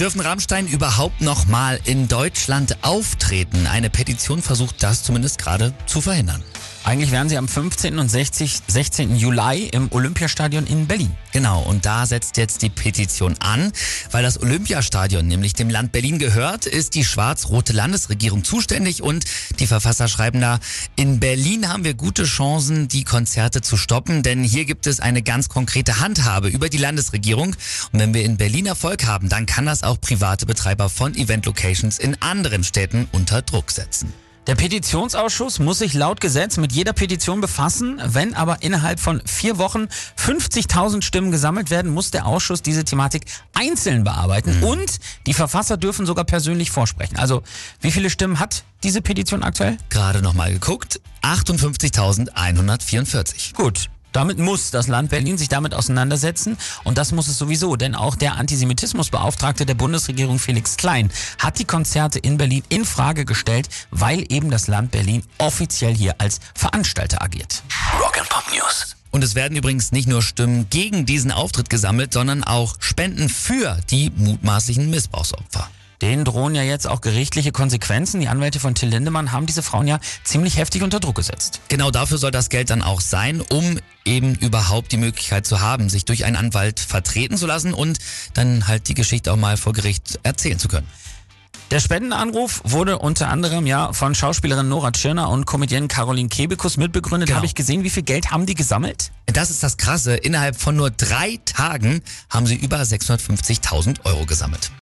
Dürfen Rammstein überhaupt noch mal in Deutschland auftreten? Eine Petition versucht das zumindest gerade zu verhindern. Eigentlich wären sie am 15. und 60, 16. Juli im Olympiastadion in Berlin. Genau, und da setzt jetzt die Petition an. Weil das Olympiastadion nämlich dem Land Berlin gehört, ist die schwarz-rote Landesregierung zuständig und die Verfasser schreiben da, in Berlin haben wir gute Chancen, die Konzerte zu stoppen, denn hier gibt es eine ganz konkrete Handhabe über die Landesregierung. Und wenn wir in Berlin Erfolg haben, dann kann das auch private Betreiber von Event-Locations in anderen Städten unter Druck setzen. Der Petitionsausschuss muss sich laut Gesetz mit jeder Petition befassen. Wenn aber innerhalb von vier Wochen 50.000 Stimmen gesammelt werden, muss der Ausschuss diese Thematik einzeln bearbeiten. Mhm. Und die Verfasser dürfen sogar persönlich vorsprechen. Also wie viele Stimmen hat diese Petition aktuell? Gerade nochmal geguckt. 58.144. Gut, damit muss das Land Berlin sich damit auseinandersetzen und das muss es sowieso, denn auch der Antisemitismusbeauftragte der Bundesregierung Felix Klein hat die Konzerte in Berlin in Frage gestellt, weil eben das Land Berlin offiziell hier als Veranstalter agiert. Rock'n'Pop News. Und es werden übrigens nicht nur Stimmen gegen diesen Auftritt gesammelt, sondern auch Spenden für die mutmaßlichen Missbrauchsopfer. Denen drohen ja jetzt auch gerichtliche Konsequenzen. Die Anwälte von Till Lindemann haben diese Frauen ja ziemlich heftig unter Druck gesetzt. Genau dafür soll das Geld dann auch sein, um eben überhaupt die Möglichkeit zu haben, sich durch einen Anwalt vertreten zu lassen und dann halt die Geschichte auch mal vor Gericht erzählen zu können. Der Spendenanruf wurde unter anderem ja von Schauspielerin Nora Tschirner und Comedienne Caroline Kebekus mitbegründet. Genau. Habe ich gesehen, wie viel Geld haben die gesammelt? Das ist das Krasse. Innerhalb von nur drei Tagen haben sie über 650.000 Euro gesammelt.